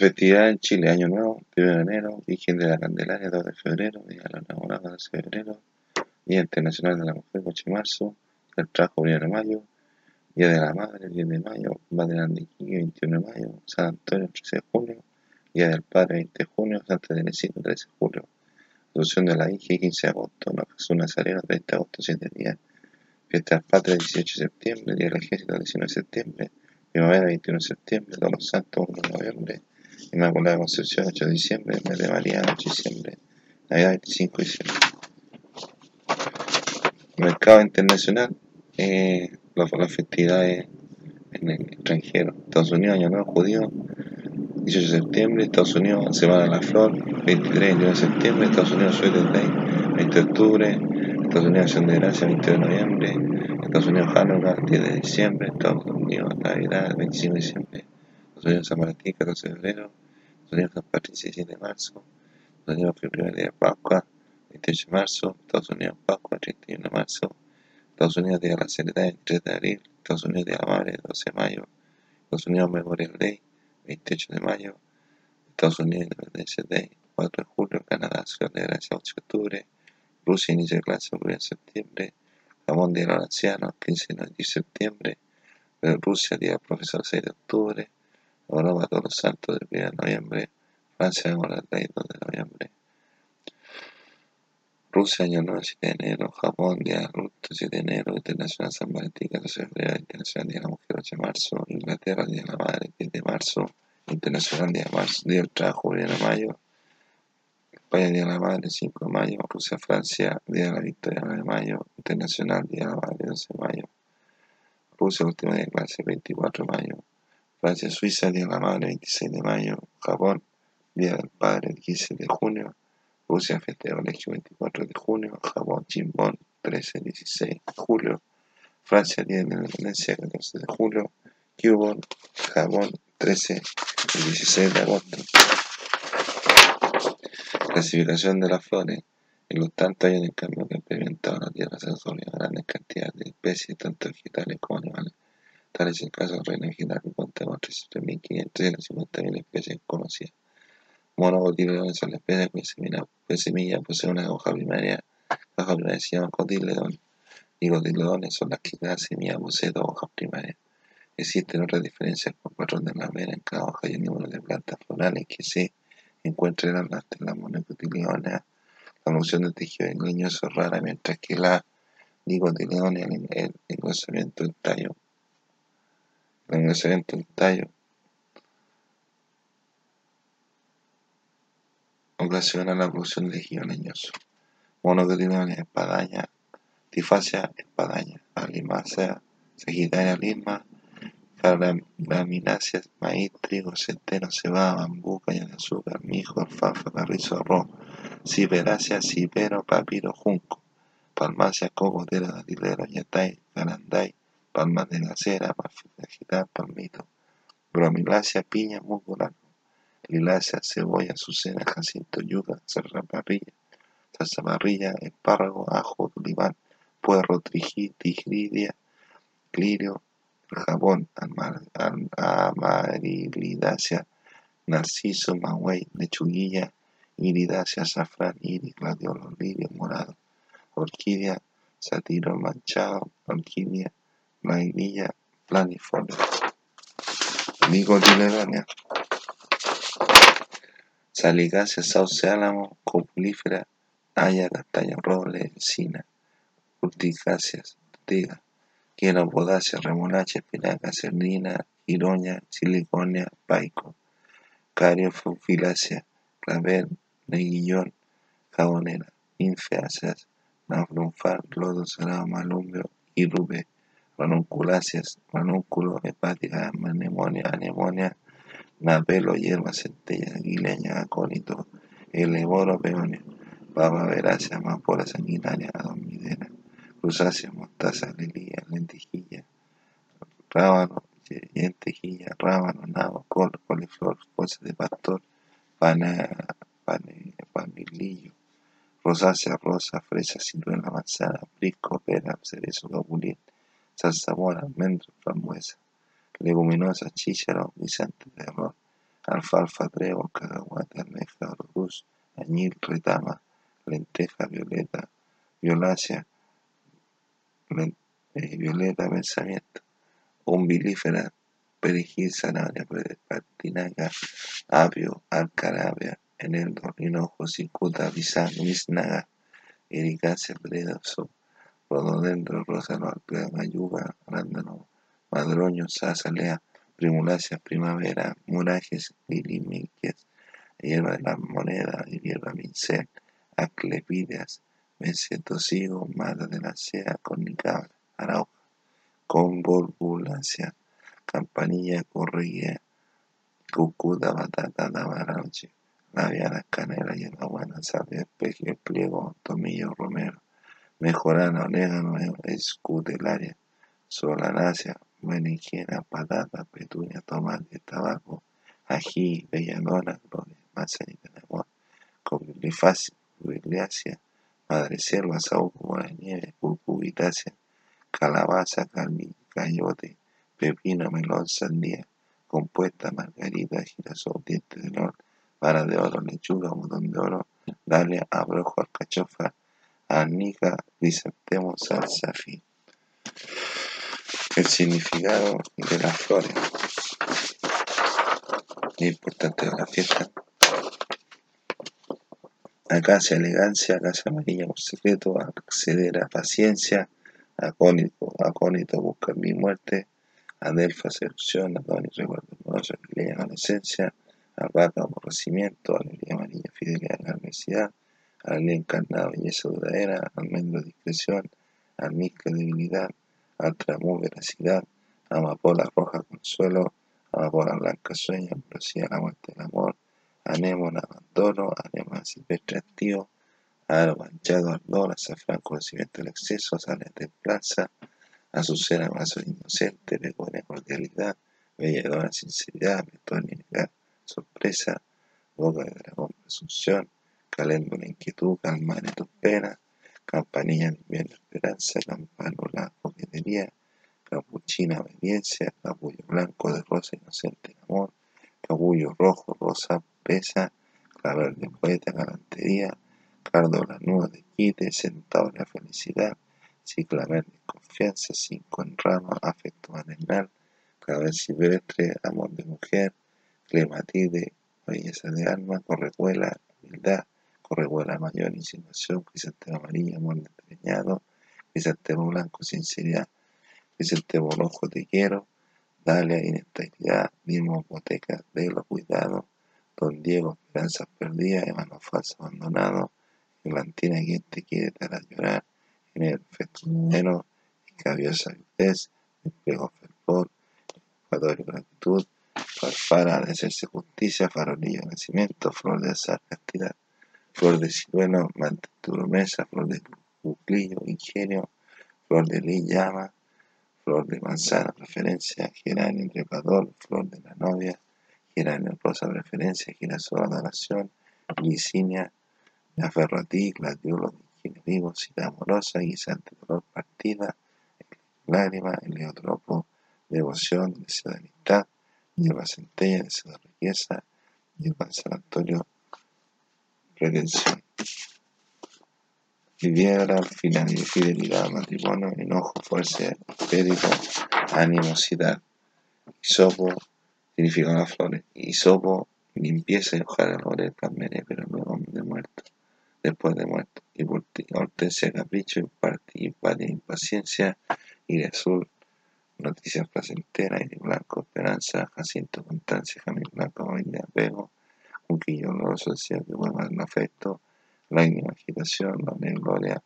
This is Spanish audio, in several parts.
Festividad en Chile, Año Nuevo, 1 de enero, Virgen de la Candelaria, 2 de febrero, Día de los Enamorados, 12 de febrero, Día Internacional de la Mujer, 8 de marzo, el trabajo, 1 de mayo, Día de la Madre, 10 de mayo, Madre de 21 de mayo, San Antonio, 13 de junio, Día del Padre, 20 de junio, Santa Teresita, 13 de julio, Asunción de la Hija, 15 de agosto, la Jesús Nazareno, 30 de agosto, 7 días, Fiesta del Patria, 18 de septiembre, Día del Ejército, 19 de septiembre, Primavera, 21 de septiembre, Todos los Santos, 1 de noviembre, Inmaculada Concepción, 8 de diciembre, Mes de María, 8 de diciembre, Navidad, 25 de diciembre. Mercado internacional, eh, las, festividades en el extranjero. Estados Unidos, Año Nuevo Judío, 18 de septiembre, Estados Unidos, Semana de la Flor, 23 de septiembre, Estados Unidos, Sweater Day, 20 de octubre, Estados Unidos, Acción de Gracia, 20 de noviembre, Estados Unidos, Hanukkah, 10 de diciembre, Estados Unidos, Navidad, 25 de diciembre, Estados Unidos, San Martín, 14 de febrero, Estados Unidos, San Patricio, 17 de marzo, Estados Unidos, primer día de Pascua, 28 de marzo, Estados Unidos, Pascua, 31 de marzo, Estados Unidos, Día de la Seriedad, 3 de abril, Estados Unidos, Día de la Madre, 12 de mayo, Estados Unidos, Memorial Day, 28 de mayo, Estados Unidos, Independencia Day, 4 de julio, Canadá, Ciudad de Gracia, 8 de octubre, Rusia, inicio de clase, 1 de septiembre, Jamón, Día de los Ancianos, 15 de septiembre, Rusia, Día del Profesor, 6 de octubre, Europa, Todos los Santos, del 1 de noviembre, Francia, Memorial Day, 2 de noviembre, Rusia, Año Nuevo, 7 de enero, Japón, Día de Adulto, 7 de enero, Internacional San Valentín, 14 de febrero, Internacional Día de la Mujer, 8 de marzo, Inglaterra, Día de la Madre, 10 de marzo, Internacional Día de Marzo, Día del Trabajo, 1 de mayo, España, Día de la Madre, 5 de mayo, Rusia, Francia, Día de la Victoria, 9 de mayo, Internacional Día de la Madre, 12 de mayo, Rusia, último día de clase, 24 de mayo, Francia, Suiza, Día de la Madre, 26 de mayo, Japón, Día del Padre, 15 de junio, Rusia, Fiesta de Colegio, 24 de junio, Japón, Chimbón, 13, 16 de julio, Francia, Día de la Independencia, 14 de julio, Cuba, Japón, 13 y 16 de agosto. Clasificación de las flores. En los tantos años de cambio que ha experimentado la Tierra se grandes cantidades de especies, tanto vegetales como animales. Tal es el caso del reino vegetal que cuenta con 3.500 especies conocidas. Monocotiledones son las especies cuya semilla, semilla posee una hoja primaria. La hoja primaria se llama cotiledón. Y cotiledones son las que cada semilla posee dos hojas primarias. Existen otras diferencias con patrón de la mera en cada hoja y el número de plantas florales que se encuentran en las, en las monocotiledones. La función del tejido leñoso es rara, mientras que la dicotiledonea, el, el engrosamiento del tallo, el engrosamiento del tallo ocasiona la producción de tejido leñoso. Monocotiledonea, espadaña, tifacia, espadaña, alimácea, sagitaria, lima, gramináceas, maíz, trigo, centeno, cebada, bambú, caña de azúcar, mijo, alfalfa, carrizo, arroz, ciperácea, cipero, papiro, junco, palmácea, coco, tela, datilero, yatay, garanday, palmas de la cera, palmito, bromilácea, piña, musgo, lilácea, cebolla, azucena, jacinto, yuca, salsa parrilla, salsa parrilla, espárrago, ajo, tulipán, puerro, tigridia, clirio, jabón, amarilidácea, narciso, maguey, lechuguilla, iridácea, azafrán, iris, gladiolo, lirio, morado, orquídea, satiro manchado, orquídea, vainilla, planifolia. Dicotiledonea. Salicácea, sauce, álamo, copulífera, haya, castaño, roble, encina, urticáceas, ortiga, quinopodácea, remolacha, espinaca, cernina, giroña, siliconia, paico, cariofilácea, clavel, neguillón, jabonera, ninfáceas, nafrunfal, lodo, salado, malumbio, irrube, ranunculáceas, ranúnculo, hepática, anemonia, anemonia, napelo, hierba, centella, aguileña, acólito, eleboro, peonio, papa verácea, amapola sanguinaria, adomidera, cruzácea, mostaza, lelía, lentejilla, rábano, lentejilla, rábano, nabo, col, coliflor, bolsa de pastor, pana, pane, panilillo, rosácea, rosa, fresa, ciruela, manzana, brisco, pera, cerezo, capulín, zarzamora, almendra, frambuesa, leguminosas, chícharo, guisantes de arroz, alfalfa, trevo, cacahuate, almeja, orguz, añil, retama, lenteja, violeta, violácea, eh, violeta, pensamiento, umbilífera, perejil, zanahoria, patinaca, apio, alcarabia, eneldo, hinojo, cicuta, biznaga, ericácea, bredoso, rododendro, rosano, alpea, yuga, arándano, madroño, lea, primulacia, primavera, murajes, lirimiquias, hierba de la moneda, hierba mincel, aclepidias, mesetosigo, mata de la sea, cornicabra, arauja, convolvulacia, campanilla, correguía, cucuda, batata, dabarache, labiana, canela, buena, salvia, espejo, pliego, tomillo, romero, mejorana, orégano, escutelaria, solanácea, berenjena, patata, petunia, tomate, tabaco, ají, belladona, gloria, manzanita de amor, cogliácea, madre selva, saúco, nieve, cucubitácea, calabaza, cayote, pepino, melón, sandía, compuesta, margarita, girasol, diente de león, vara de oro, lechuga, botón de oro, dalia, abrojo, alcachofa, arnica, crisantemo, salsa, fin. El significado de las flores. Es importante de la fiesta. Acacia, elegancia, acacia amarilla por secreto, acceder a paciencia, acónito, acónito, buscar mi muerte, adelfa, seducción, adonis, recuerdo amoroso, alegría, adolescencia, albahaca, aborrecimiento, alegría amarilla, fidelidad, adversidad, alegría encarnada, belleza duradera, almendro, discreción, almizcle, debilidad, Altramú, veracidad, amapola roja, consuelo, amapola blanca, sueño, ambrosía, la muerte del amor, anémona, abandono, anémona silvestre, activo, aro manchado, ardor, azafrán, conocimiento del exceso, sale templanza, azucena, abrazo inocente, begonia, cordialidad, belladona, sinceridad, negar, sorpresa, boca de dragón, presunción, caléndula, inquietud, calmar tus penas, campanilla de invierno, esperanza, campanula, coquetería, capuchina, obediencia, capullo blanco de rosa, inocente, amor, capullo rojo, rosa, pesa, clavel de poeta, galantería, cardo lanudo de quite, centauro de felicidad, ciclamen de confianza, cinco en rama, afecto maternal, clavel silvestre, amor de mujer, clematide, belleza de alma, correcuela, humildad, correcuela mayor, insinuación, crisantemo amarillo, amor despeñado, crisantemo blanco, sinceridad, crisantemo rojo, te quiero, Dalia, inestabilidad, mismo hipoteca, lo cuidado, Don Diego, esperanzas perdidas, hermano falso abandonado, Atlantina, quien te quiere te hará llorar, en el dinero, escabiosa viudez, espejo fervor, ecuador gratitud, farfara de hacerse justicia, farolillo de nacimiento, flor de azar, castidad flor de ciruelo, promesa, flor de buclillo, ingenio, flor de ley, llama, flor de manzana, preferencia, geranio, trepador, flor de la novia, geranio, rosa, preferencia, girasol, adoración, glicinia, me aferro a ti, gladiolo, vivo, cita amorosa, guisante, dolor, partida, lágrima, heliotropo, devoción, deseo de amistad, hierba centella, deseo de riqueza, hierba de San Antonio, redención. Viviera, fidelidad, matrimonio, enojo, fuerza, pédico, animosidad. Isopo significa las flores. Isopo, limpieza y hoja de laurel, cambiaré, pero luego de muerto, después de muerto. Y hortensia, capricho, y impaciencia, y de azul, noticias placenteras, y de blanco, esperanza, jacinto, constancia, jamín blanco, familia, apego, quillo oloroso decía que vuelva el afecto, lágrima, agitación, la gloria,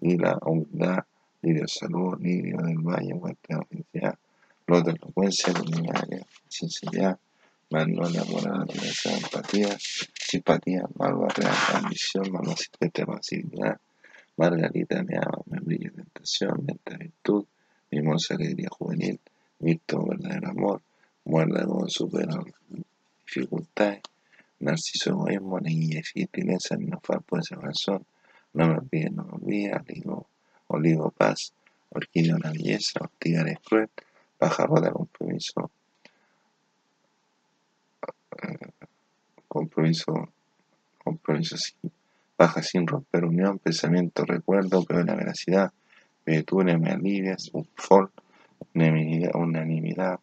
y la humildad, lirio salud, lirio del valle, muerte, la felicidad, flor de elocuencia, luminaria, sinceridad, magnolia, morada, empatía, simpatía, malva, real, ambición, malva, secreta, pasividad, margarita, me ama, me brilla, tentación, lenta virtud, mimosa alegría juvenil, mito, verdadero amor, muerda como supera dificultades, Narciso egoísmo, neguilla y gentileza, no por esa razón, no me olvide, no me olvide, olivo, olivo paz, orquídea una belleza, ortiga es cruel, pájaro de compromiso, eh, compromiso, compromiso sin, baja sin romper unión, pensamiento, recuerdo, pero la veracidad, virtudes, me alivias, un fol, unanimidad, unanimidad.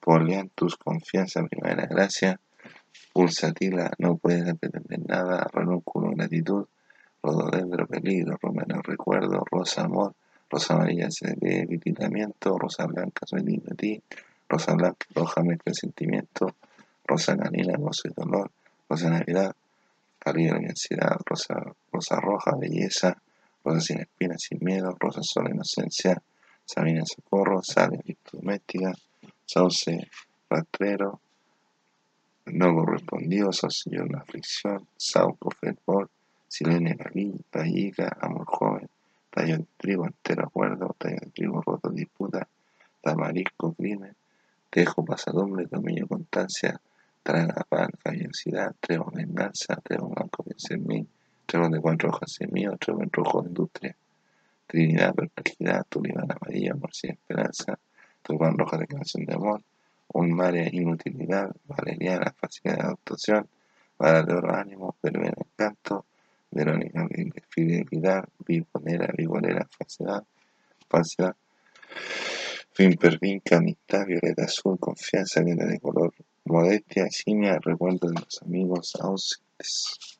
Poliantus, confianza, primera gracia, pulsatila, no puedes pretender nada, renúnculo, gratitud, rododendro, peligro, romano, recuerdo, rosa, amor, rosa amarilla, debilitamiento, rosa blanca, soy digno de ti, rosa blanca, roja, mezcla sentimiento, rosa canina, gozo y dolor, rosa navidad, cálida la ansiedad, rosa, rosa roja, belleza, rosa sin espinas, sin miedo, rosa sola, inocencia, sabina, socorro, sal, doméstica, sauce, rastrero, no correspondido, señor la aflicción, sauco, fervor, silene, vallica, amor joven, tallo de trigo, entero acuerdo, tallo de trigo, roto, disputa, tamarisco, crimen, tejo, pasadumbre, dominio, constancia, traga, pan, fallosidad, trevo, venganza, trevo, blanco, piensa en mí, trevo de cuatro hojas en mío, trevo en rojo, industria, trinidad, perplejidad, tulipán amarillo, amor sin esperanza, tulipán roja, declaración de amor, un mare inutilidad, valeriana, facilidad de adaptación, vara de oro, ánimo, pero en encanto, Verónica, fidelidad, vivolera, vivolera, falsedad, falsedad, fin pervinca, amistad, violeta azul, confianza, violeta de color, modestia, simia, recuerdo de los amigos ausentes.